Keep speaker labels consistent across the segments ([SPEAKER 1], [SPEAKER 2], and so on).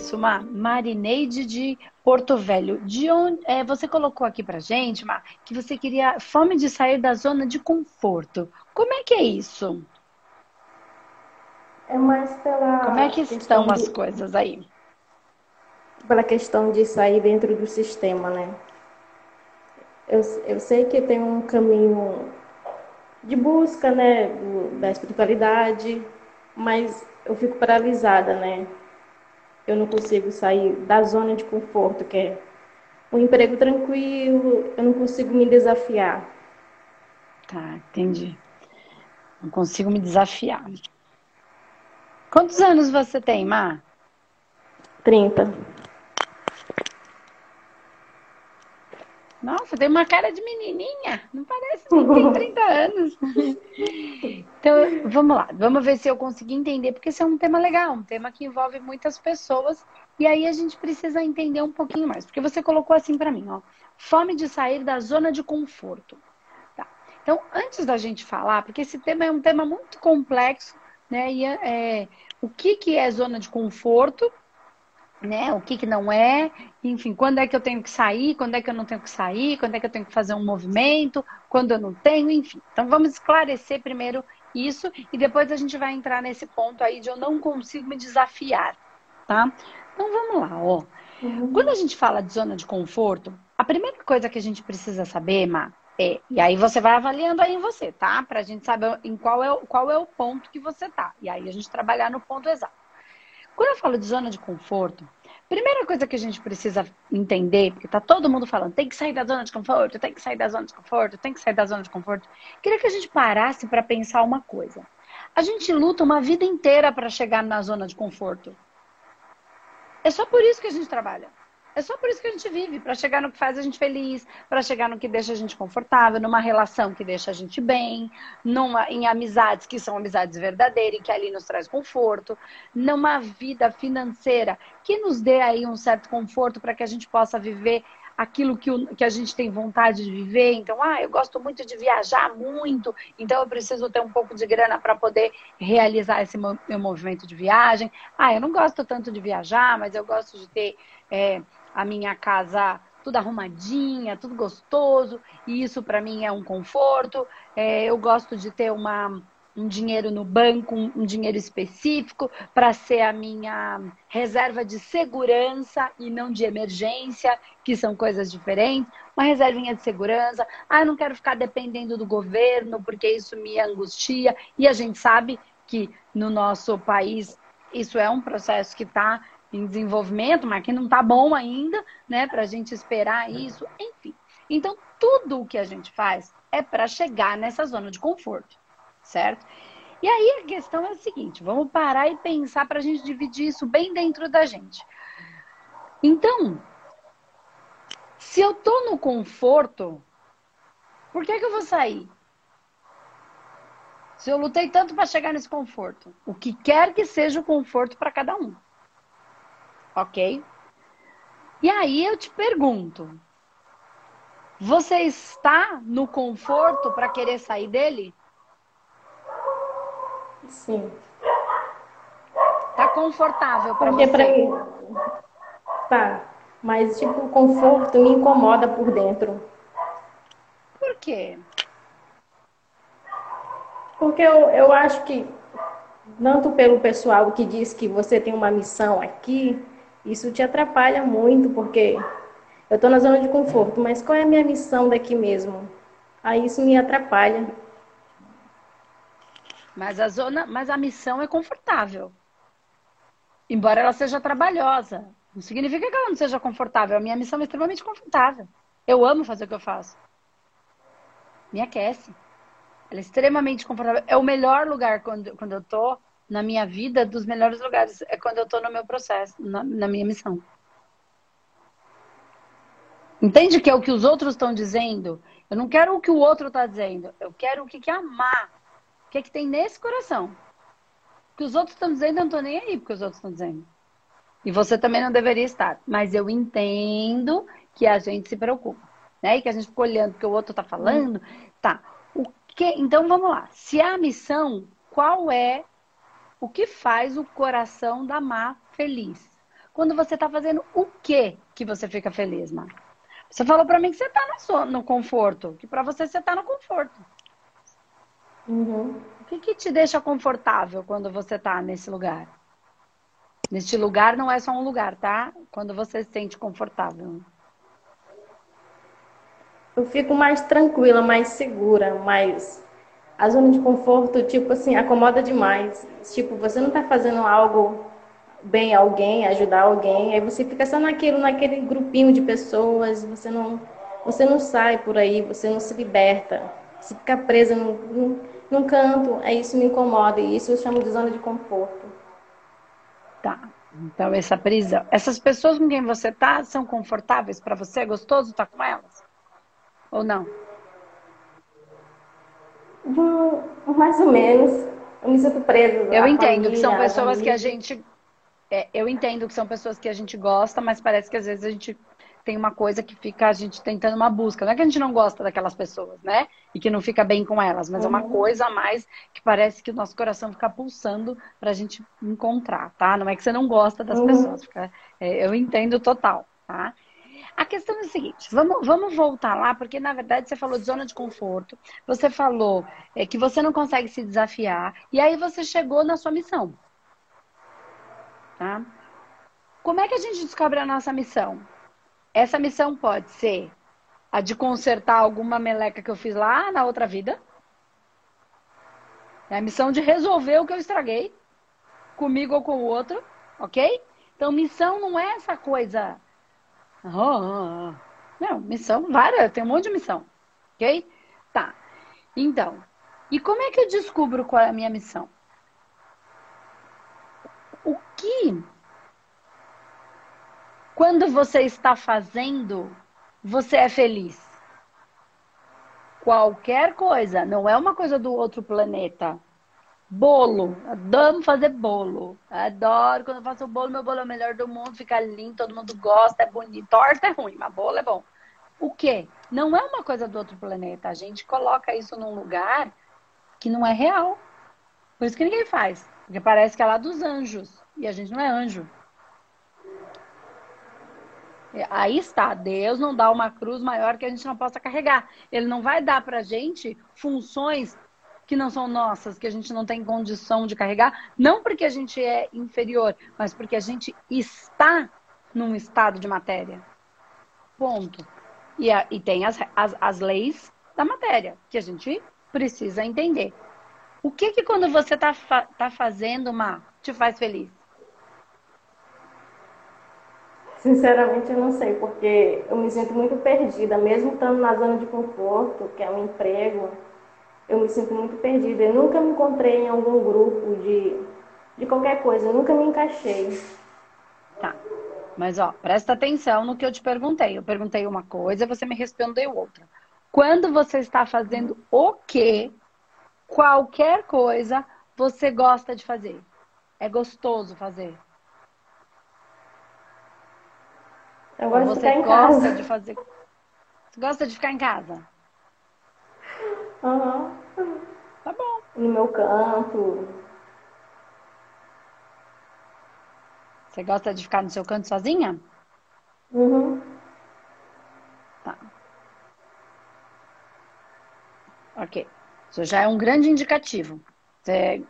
[SPEAKER 1] isso, Ma? Marineide de Porto Velho. De onde é, você colocou aqui pra gente, Ma, que você queria fome de sair da zona de conforto. Como é que é isso?
[SPEAKER 2] É mais pela.
[SPEAKER 1] Como é que estão de... as coisas aí?
[SPEAKER 2] Pela questão de sair dentro do sistema, né? Eu, eu sei que tem um caminho de busca, né, do, da espiritualidade, mas eu fico paralisada, né? Eu não consigo sair da zona de conforto, que é um emprego tranquilo, eu não consigo me desafiar.
[SPEAKER 1] Tá, entendi. Não consigo me desafiar. Quantos anos você tem, Mar?
[SPEAKER 2] 30.
[SPEAKER 1] Nossa, tem uma cara de menininha. Não parece que tem 30 anos. Então, vamos lá. Vamos ver se eu consegui entender, porque esse é um tema legal, um tema que envolve muitas pessoas. E aí a gente precisa entender um pouquinho mais. Porque você colocou assim para mim, ó. Fome de sair da zona de conforto. Tá. Então, antes da gente falar, porque esse tema é um tema muito complexo, né? E é, o que, que é zona de conforto né? O que, que não é, enfim, quando é que eu tenho que sair, quando é que eu não tenho que sair, quando é que eu tenho que fazer um movimento, quando eu não tenho, enfim. Então vamos esclarecer primeiro isso e depois a gente vai entrar nesse ponto aí de eu não consigo me desafiar, tá? Então vamos lá, ó. Uhum. Quando a gente fala de zona de conforto, a primeira coisa que a gente precisa saber, Ma, é, e aí você vai avaliando aí em você, tá? Pra gente saber em qual é, qual é o ponto que você tá. E aí a gente trabalhar no ponto exato. Quando eu falo de zona de conforto, primeira coisa que a gente precisa entender, porque tá todo mundo falando, tem que sair da zona de conforto, tem que sair da zona de conforto, tem que sair da zona de conforto. Queria que a gente parasse para pensar uma coisa. A gente luta uma vida inteira para chegar na zona de conforto. É só por isso que a gente trabalha. É só por isso que a gente vive, para chegar no que faz a gente feliz, para chegar no que deixa a gente confortável, numa relação que deixa a gente bem, numa, em amizades que são amizades verdadeiras e que ali nos traz conforto, numa vida financeira que nos dê aí um certo conforto para que a gente possa viver aquilo que, o, que a gente tem vontade de viver. Então, ah, eu gosto muito de viajar muito, então eu preciso ter um pouco de grana para poder realizar esse meu movimento de viagem. Ah, eu não gosto tanto de viajar, mas eu gosto de ter. É, a minha casa tudo arrumadinha, tudo gostoso, e isso para mim é um conforto. É, eu gosto de ter uma, um dinheiro no banco, um, um dinheiro específico, para ser a minha reserva de segurança e não de emergência, que são coisas diferentes. Uma reservinha de segurança. Ah, eu não quero ficar dependendo do governo, porque isso me angustia. E a gente sabe que no nosso país isso é um processo que está em desenvolvimento, mas que não está bom ainda, né? Para a gente esperar isso, enfim. Então, tudo o que a gente faz é para chegar nessa zona de conforto, certo? E aí a questão é a seguinte: vamos parar e pensar para a gente dividir isso bem dentro da gente. Então, se eu tô no conforto, por que, que eu vou sair? Se eu lutei tanto para chegar nesse conforto, o que quer que seja o conforto para cada um ok? E aí eu te pergunto: você está no conforto para querer sair dele?
[SPEAKER 2] Sim.
[SPEAKER 1] Tá confortável para você? Pra mim...
[SPEAKER 2] Tá, mas tipo, o conforto me incomoda por dentro.
[SPEAKER 1] Por quê?
[SPEAKER 2] Porque eu, eu acho que, tanto pelo pessoal que diz que você tem uma missão aqui, isso te atrapalha muito, porque eu estou na zona de conforto, mas qual é a minha missão daqui mesmo? Aí isso me atrapalha.
[SPEAKER 1] Mas a zona, mas a missão é confortável. Embora ela seja trabalhosa, não significa que ela não seja confortável. A minha missão é extremamente confortável. Eu amo fazer o que eu faço. Me aquece. Ela é extremamente confortável. É o melhor lugar quando, quando eu tô na minha vida, dos melhores lugares é quando eu estou no meu processo, na, na, minha missão. Entende que é o que os outros estão dizendo? Eu não quero o que o outro está dizendo. Eu quero o que, é amar. O que, é que tem nesse coração? O que os outros estão dizendo, eu não estou nem aí porque os outros estão dizendo. E você também não deveria estar. Mas eu entendo que a gente se preocupa. Né? E que a gente fica olhando o que o outro está falando. Tá. O que... Então vamos lá. Se é a missão, qual é o que faz o coração da Má feliz? quando você está fazendo o que que você fica feliz, Mar? Você falou para mim que você está no, no conforto, que para você você está no conforto.
[SPEAKER 2] Uhum.
[SPEAKER 1] O que, que te deixa confortável quando você está nesse lugar? Neste lugar não é só um lugar, tá? Quando você se sente confortável.
[SPEAKER 2] Eu fico mais tranquila, mais segura, mais. A zona de conforto, tipo assim, acomoda demais. Tipo, você não tá fazendo algo bem a alguém, ajudar alguém, aí você fica só naquilo, naquele grupinho de pessoas, você não, você não sai por aí, você não se liberta. Você fica presa num, num, num canto, aí isso me incomoda, e isso eu chamo de zona de conforto.
[SPEAKER 1] Tá. Então, essa prisão. Essas pessoas com quem você tá são confortáveis para você? É gostoso estar tá com elas? Ou não?
[SPEAKER 2] Hum, mais ou menos. Eu me sinto presa.
[SPEAKER 1] Eu entendo família, que são pessoas que a gente. É, eu entendo que são pessoas que a gente gosta, mas parece que às vezes a gente tem uma coisa que fica a gente tentando uma busca. Não é que a gente não gosta daquelas pessoas, né? E que não fica bem com elas, mas uhum. é uma uhum. coisa a mais que parece que o nosso coração fica pulsando pra gente encontrar, tá? Não é que você não gosta das uhum. pessoas. Fica, é, eu entendo total, tá? A questão é a seguinte, vamos, vamos voltar lá, porque na verdade você falou de zona de conforto, você falou é, que você não consegue se desafiar, e aí você chegou na sua missão. Tá? Como é que a gente descobre a nossa missão? Essa missão pode ser a de consertar alguma meleca que eu fiz lá na outra vida. É a missão de resolver o que eu estraguei, comigo ou com o outro, ok? Então, missão não é essa coisa. Oh. Não, missão, várias, tem um monte de missão, ok? Tá. Então, e como é que eu descubro qual é a minha missão? O que quando você está fazendo, você é feliz. Qualquer coisa, não é uma coisa do outro planeta. Bolo, adoro fazer bolo. Adoro quando eu faço bolo, meu bolo é o melhor do mundo, fica lindo, todo mundo gosta, é bonito. Torta é ruim, mas bolo é bom. O quê? Não é uma coisa do outro planeta. A gente coloca isso num lugar que não é real. Por isso que ninguém faz. Porque parece que é lá dos anjos. E a gente não é anjo. Aí está, Deus não dá uma cruz maior que a gente não possa carregar. Ele não vai dar para gente funções que não são nossas, que a gente não tem condição de carregar, não porque a gente é inferior, mas porque a gente está num estado de matéria. Ponto. E, a, e tem as, as, as leis da matéria, que a gente precisa entender. O que que quando você está tá fazendo, uma te faz feliz?
[SPEAKER 2] Sinceramente, eu não sei, porque eu me sinto muito perdida, mesmo estando na zona de conforto, que é um emprego, eu me sinto muito perdida. Eu nunca me encontrei em algum grupo de, de qualquer coisa, eu nunca me encaixei.
[SPEAKER 1] Tá. Mas, ó, presta atenção no que eu te perguntei. Eu perguntei uma coisa, você me respondeu outra. Quando você está fazendo o quê, qualquer coisa, você gosta de fazer. É gostoso fazer.
[SPEAKER 2] Eu gosto
[SPEAKER 1] você
[SPEAKER 2] de ficar em
[SPEAKER 1] gosta
[SPEAKER 2] casa.
[SPEAKER 1] de fazer. Você gosta de ficar em casa?
[SPEAKER 2] Uhum.
[SPEAKER 1] Tá bom.
[SPEAKER 2] No meu canto.
[SPEAKER 1] Você gosta de ficar no seu canto sozinha?
[SPEAKER 2] Uhum.
[SPEAKER 1] Tá. Ok. Isso já é um grande indicativo. Você,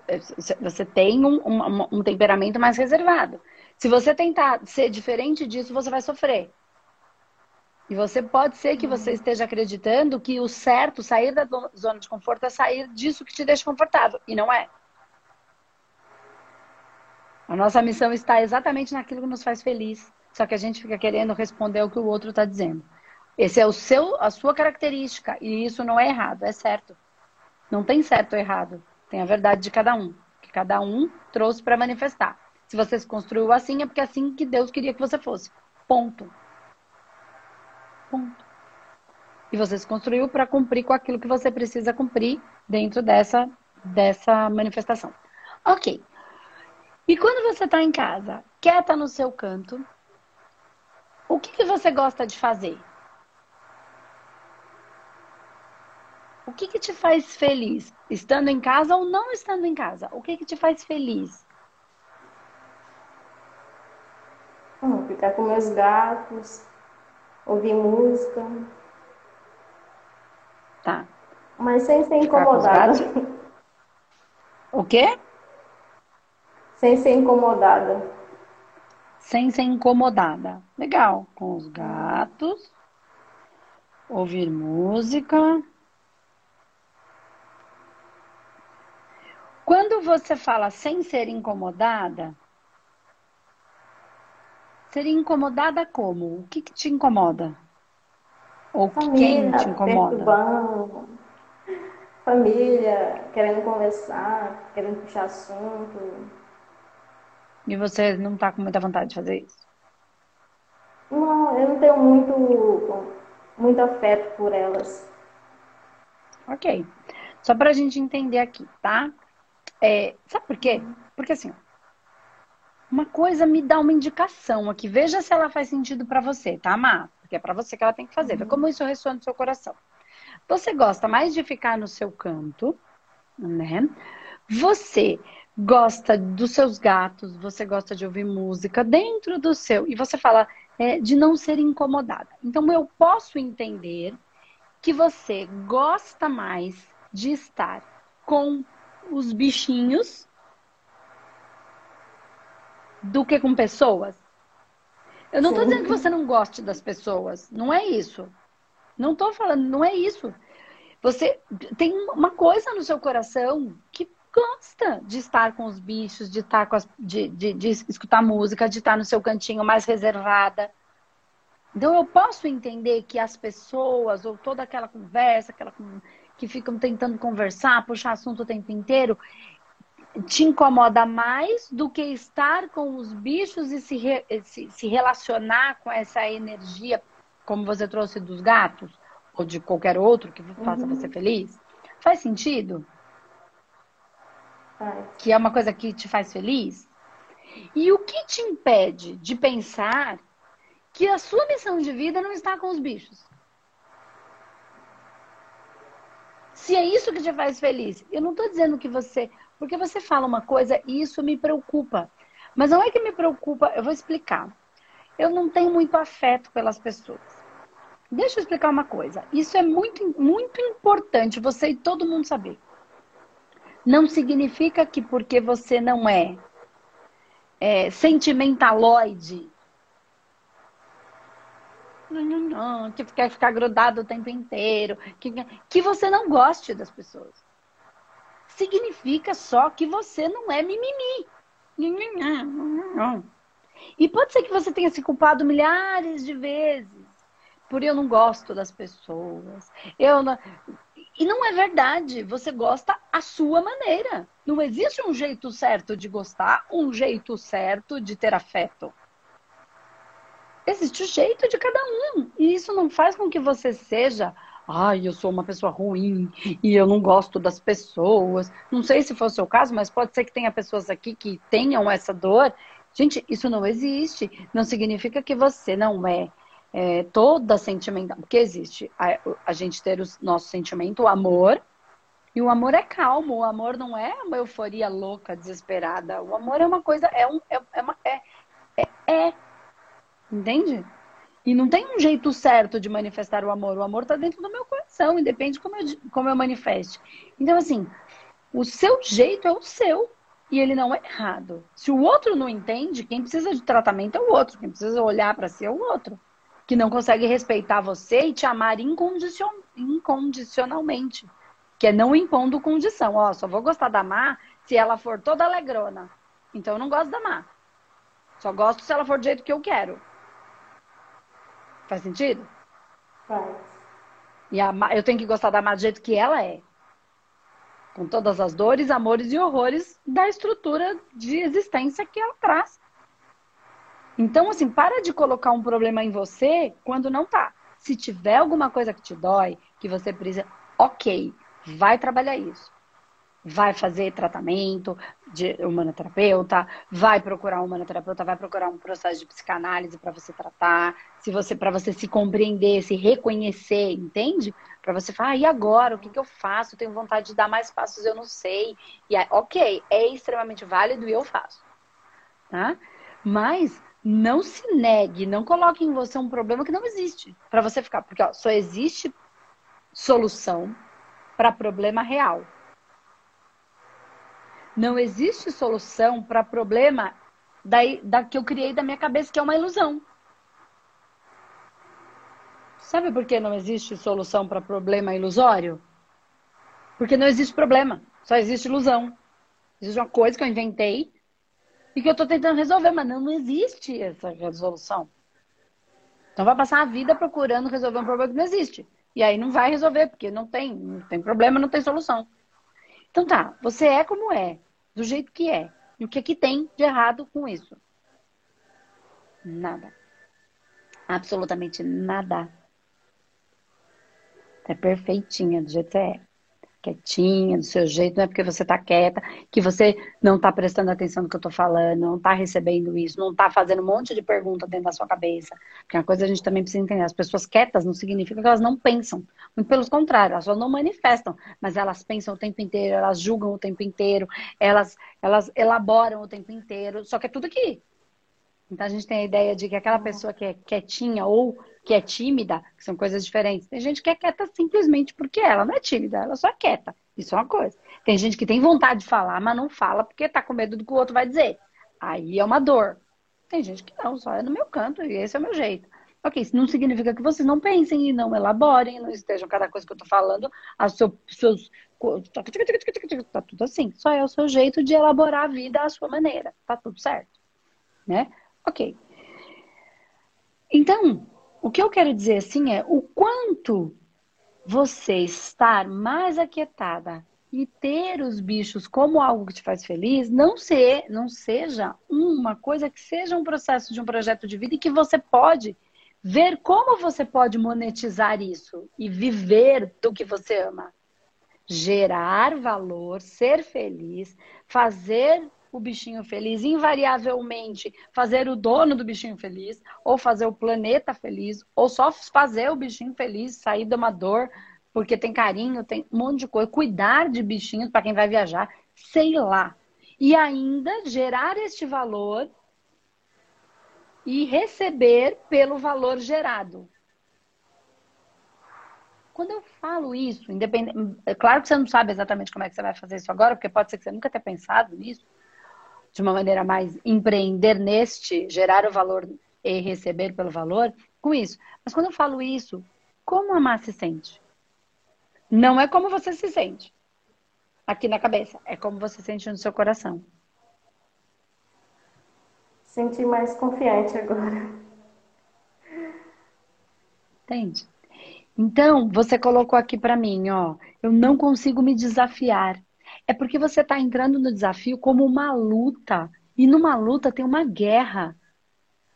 [SPEAKER 1] você tem um, um, um temperamento mais reservado. Se você tentar ser diferente disso, você vai sofrer. E você pode ser que você esteja acreditando que o certo, sair da zona de conforto, é sair disso que te deixa confortável. E não é. A nossa missão está exatamente naquilo que nos faz feliz. Só que a gente fica querendo responder o que o outro está dizendo. Esse é o seu, a sua característica. E isso não é errado, é certo. Não tem certo ou errado. Tem a verdade de cada um. Que cada um trouxe para manifestar. Se você se construiu assim, é porque é assim que Deus queria que você fosse. Ponto. Ponto. E você se construiu para cumprir com aquilo que você precisa cumprir dentro dessa, dessa manifestação. Ok. E quando você está em casa, quieta no seu canto, o que, que você gosta de fazer? O que, que te faz feliz? Estando em casa ou não estando em casa? O que, que te faz feliz?
[SPEAKER 2] ficar com meus gatos, ouvir música.
[SPEAKER 1] Tá.
[SPEAKER 2] Mas sem ser incomodada.
[SPEAKER 1] O quê?
[SPEAKER 2] Sem ser incomodada.
[SPEAKER 1] Sem ser incomodada. Legal. Com os gatos. Ouvir música. Quando você fala sem ser incomodada, seria incomodada como? O que, que te incomoda? Ou Família, quem te incomoda?
[SPEAKER 2] Família, querendo conversar, querendo puxar assunto.
[SPEAKER 1] E você não tá com muita vontade de fazer isso?
[SPEAKER 2] Não, eu não tenho muito, muito afeto por elas.
[SPEAKER 1] Ok. Só pra gente entender aqui, tá? É, sabe por quê? Porque assim, uma coisa me dá uma indicação aqui. Veja se ela faz sentido para você, tá, Má? Porque é para você que ela tem que fazer. Uhum. Como isso ressoa no seu coração. Você gosta mais de ficar no seu canto, né? Você gosta dos seus gatos, você gosta de ouvir música dentro do seu. E você fala é, de não ser incomodada. Então eu posso entender que você gosta mais de estar com os bichinhos do que com pessoas. Eu não estou dizendo que você não goste das pessoas, não é isso. Não estou falando, não é isso. Você tem uma coisa no seu coração que gosta de estar com os bichos, de estar com as, de, de, de escutar música, de estar no seu cantinho mais reservada. Então eu posso entender que as pessoas, ou toda aquela conversa, aquela que ficam tentando conversar, puxar assunto o tempo inteiro, te incomoda mais do que estar com os bichos e se, re, se, se relacionar com essa energia como você trouxe dos gatos, ou de qualquer outro que faça uhum. você feliz? Faz sentido?
[SPEAKER 2] Faz.
[SPEAKER 1] Que é uma coisa que te faz feliz? E o que te impede de pensar que a sua missão de vida não está com os bichos? Se é isso que te faz feliz, eu não estou dizendo que você. Porque você fala uma coisa e isso me preocupa. Mas não é que me preocupa, eu vou explicar eu não tenho muito afeto pelas pessoas. Deixa eu explicar uma coisa. Isso é muito, muito importante você e todo mundo saber. Não significa que porque você não é, é sentimentaloide, que quer ficar grudado o tempo inteiro, que, que você não goste das pessoas. Significa só que você não é mimimi. E pode ser que você tenha se culpado milhares de vezes por eu não gosto das pessoas. Eu não... E não é verdade. Você gosta a sua maneira. Não existe um jeito certo de gostar, um jeito certo de ter afeto. Existe o jeito de cada um. E isso não faz com que você seja ai, eu sou uma pessoa ruim e eu não gosto das pessoas. Não sei se for o seu caso, mas pode ser que tenha pessoas aqui que tenham essa dor Gente, isso não existe. Não significa que você não é, é toda sentimental. Porque existe a, a gente ter o nosso sentimento, o amor, e o amor é calmo. O amor não é uma euforia louca, desesperada. O amor é uma coisa, é um. É, é, é, é, é. Entende? E não tem um jeito certo de manifestar o amor. O amor está dentro do meu coração, independe de como eu, como eu manifeste. Então, assim, o seu jeito é o seu e ele não é errado. Se o outro não entende, quem precisa de tratamento é o outro, quem precisa olhar para si é o outro, que não consegue respeitar você e te amar incondicion... incondicionalmente, que é não impondo condição. Ó, só vou gostar da Má se ela for toda alegrona. Então eu não gosto da Má. Só gosto se ela for do jeito que eu quero. Faz sentido?
[SPEAKER 2] Faz.
[SPEAKER 1] E a eu tenho que gostar da Má do jeito que ela é com todas as dores, amores e horrores da estrutura de existência que ela traz. Então, assim, para de colocar um problema em você quando não tá. Se tiver alguma coisa que te dói, que você precisa, ok, vai trabalhar isso vai fazer tratamento de humanoterapeuta, vai procurar um humanoterapeuta, vai procurar um processo de psicanálise para você tratar, se você para você se compreender, se reconhecer, entende? Para você falar, ah, e agora? O que, que eu faço? Tenho vontade de dar mais passos, eu não sei. E aí, ok, é extremamente válido e eu faço. Tá? Mas não se negue, não coloque em você um problema que não existe. Para você ficar. Porque ó, só existe solução para problema real. Não existe solução para problema da, da que eu criei da minha cabeça, que é uma ilusão. Sabe por que não existe solução para problema ilusório? Porque não existe problema, só existe ilusão. Existe uma coisa que eu inventei e que eu estou tentando resolver, mas não, não existe essa resolução. Então vai passar a vida procurando resolver um problema que não existe. E aí não vai resolver, porque não tem, não tem problema, não tem solução. Então tá, você é como é, do jeito que é. E o que, é que tem de errado com isso? Nada. Absolutamente nada. É perfeitinha do jeito que é quietinha, do seu jeito, não é porque você está quieta, que você não está prestando atenção no que eu estou falando, não está recebendo isso, não está fazendo um monte de perguntas dentro da sua cabeça. Porque uma coisa a gente também precisa entender, as pessoas quietas não significa que elas não pensam. Muito pelo contrário, elas só não manifestam, mas elas pensam o tempo inteiro, elas julgam o tempo inteiro, elas, elas elaboram o tempo inteiro, só que é tudo aqui. Então a gente tem a ideia de que aquela pessoa que é quietinha ou que é tímida, que são coisas diferentes. Tem gente que é quieta simplesmente porque ela não é tímida, ela só é quieta. Isso é uma coisa. Tem gente que tem vontade de falar, mas não fala porque tá com medo do que o outro vai dizer. Aí é uma dor. Tem gente que não, só é no meu canto e esse é o meu jeito. Ok, isso não significa que vocês não pensem e não elaborem, não estejam cada coisa que eu tô falando, as seu, seus. Tá tudo assim. Só é o seu jeito de elaborar a vida à sua maneira. Tá tudo certo. Né? Ok. Então, o que eu quero dizer assim é o quanto você estar mais aquietada e ter os bichos como algo que te faz feliz, não, ser, não seja uma coisa que seja um processo de um projeto de vida e que você pode ver como você pode monetizar isso e viver do que você ama. Gerar valor, ser feliz, fazer o bichinho feliz, invariavelmente fazer o dono do bichinho feliz, ou fazer o planeta feliz, ou só fazer o bichinho feliz, sair de uma dor, porque tem carinho, tem um monte de coisa, cuidar de bichinhos para quem vai viajar, sei lá. E ainda gerar este valor e receber pelo valor gerado. Quando eu falo isso, independente, é claro que você não sabe exatamente como é que você vai fazer isso agora, porque pode ser que você nunca tenha pensado nisso, de uma maneira mais empreender neste, gerar o valor e receber pelo valor, com isso. Mas quando eu falo isso, como amar se sente? Não é como você se sente aqui na cabeça, é como você sente no seu coração.
[SPEAKER 2] Senti mais confiante agora.
[SPEAKER 1] Entende? Então, você colocou aqui para mim, ó, eu não consigo me desafiar. É porque você está entrando no desafio como uma luta. E numa luta tem uma guerra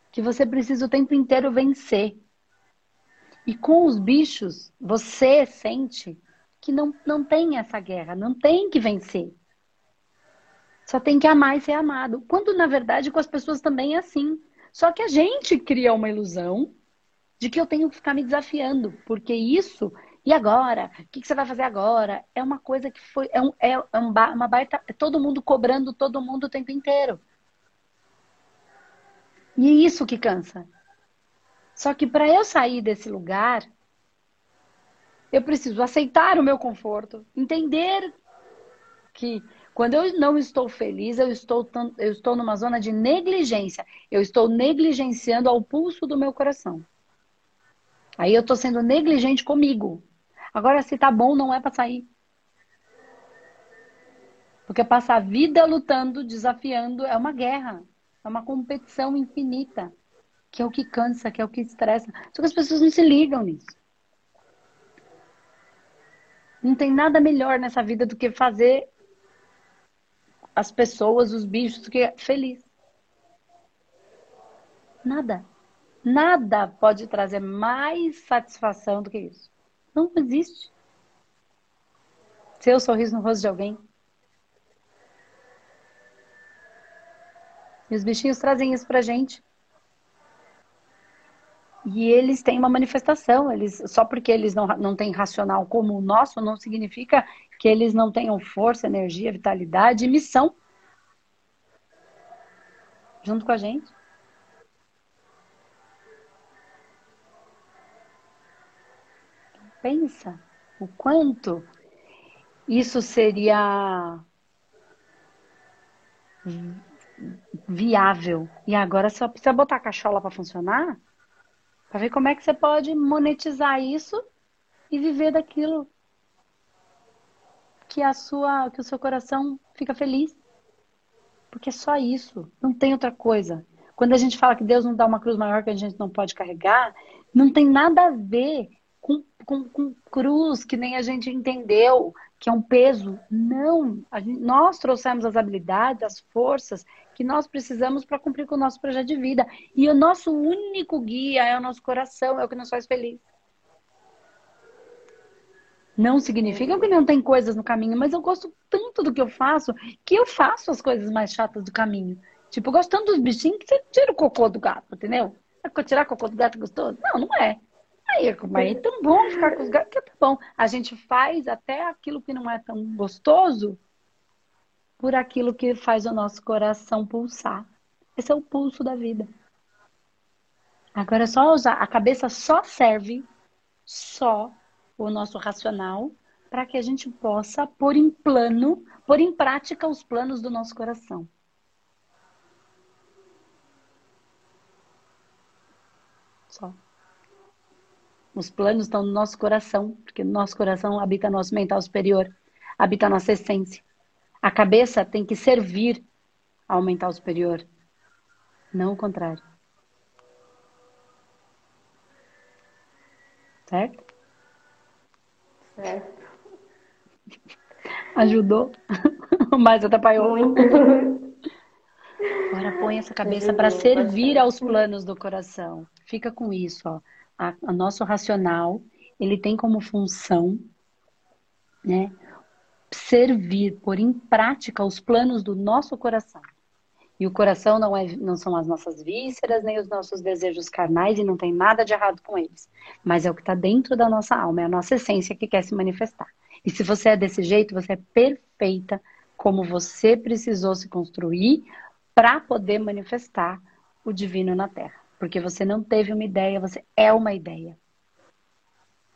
[SPEAKER 1] que você precisa o tempo inteiro vencer. E com os bichos, você sente que não, não tem essa guerra, não tem que vencer. Só tem que amar e ser amado. Quando, na verdade, com as pessoas também é assim. Só que a gente cria uma ilusão de que eu tenho que ficar me desafiando, porque isso e agora? O que, você vai fazer agora? É uma coisa que foi. É, um, é uma baita. É todo mundo cobrando todo mundo o tempo inteiro. E é isso que cansa. Só que para eu sair desse lugar, eu preciso aceitar o meu conforto, entender que quando eu não estou feliz, eu estou, eu estou numa zona de negligência. Eu estou negligenciando ao pulso do meu coração. Aí eu estou sendo negligente comigo. Agora, se tá bom, não é para sair. Porque passar a vida lutando, desafiando, é uma guerra. É uma competição infinita. Que é o que cansa, que é o que estressa. Só que as pessoas não se ligam nisso. Não tem nada melhor nessa vida do que fazer as pessoas, os bichos, que é feliz. Nada. Nada pode trazer mais satisfação do que isso. Não existe. Seu sorriso no rosto de alguém. E os bichinhos trazem isso pra gente. E eles têm uma manifestação. Eles, só porque eles não, não têm racional como o nosso, não significa que eles não tenham força, energia, vitalidade e missão. Junto com a gente. Pensa o quanto isso seria viável. E agora só precisa botar a cachola para funcionar para ver como é que você pode monetizar isso e viver daquilo que a sua que o seu coração fica feliz. Porque é só isso, não tem outra coisa. Quando a gente fala que Deus não dá uma cruz maior que a gente não pode carregar, não tem nada a ver com, com, com cruz que nem a gente entendeu, que é um peso. Não, gente, nós trouxemos as habilidades, as forças que nós precisamos para cumprir com o nosso projeto de vida. E o nosso único guia é o nosso coração, é o que nos faz feliz. Não significa que não tem coisas no caminho, mas eu gosto tanto do que eu faço que eu faço as coisas mais chatas do caminho. Tipo, gostando dos bichinhos que você tira o cocô do gato, entendeu? É tirar cocô do gato gostoso? Não, não é. Aí, aí é tão bom ficar com os gatos que é tão bom. A gente faz até aquilo que não é tão gostoso por aquilo que faz o nosso coração pulsar. Esse é o pulso da vida. Agora é só usar. A cabeça só serve, só o nosso racional, para que a gente possa pôr em plano, pôr em prática os planos do nosso coração. Só. Os planos estão no nosso coração, porque no nosso coração habita nosso mental superior, habita a nossa essência. A cabeça tem que servir ao mental superior, não o contrário. Certo?
[SPEAKER 2] Certo.
[SPEAKER 1] Ajudou? Mas atrapalhou. Muito. Agora põe essa cabeça para servir aos planos do coração. Fica com isso, ó. O nosso racional, ele tem como função, né, servir, pôr em prática os planos do nosso coração. E o coração não, é, não são as nossas vísceras, nem os nossos desejos carnais, e não tem nada de errado com eles. Mas é o que está dentro da nossa alma, é a nossa essência que quer se manifestar. E se você é desse jeito, você é perfeita como você precisou se construir para poder manifestar o divino na Terra. Porque você não teve uma ideia, você é uma ideia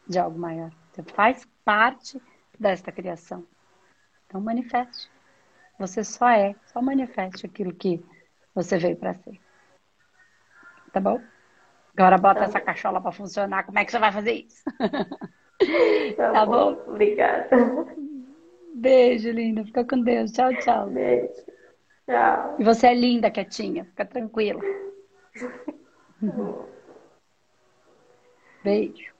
[SPEAKER 1] de algo maior. Você faz parte desta criação. Então manifeste. Você só é, só manifeste aquilo que você veio para ser. Tá bom? Agora bota tá essa cachola para funcionar. Como é que você vai fazer isso?
[SPEAKER 2] Tá, tá bom? bom? Obrigada.
[SPEAKER 1] Beijo, linda. Fica com Deus. Tchau, tchau.
[SPEAKER 2] Beijo. Tchau.
[SPEAKER 1] E você é linda, quietinha. Fica tranquila. Beijo.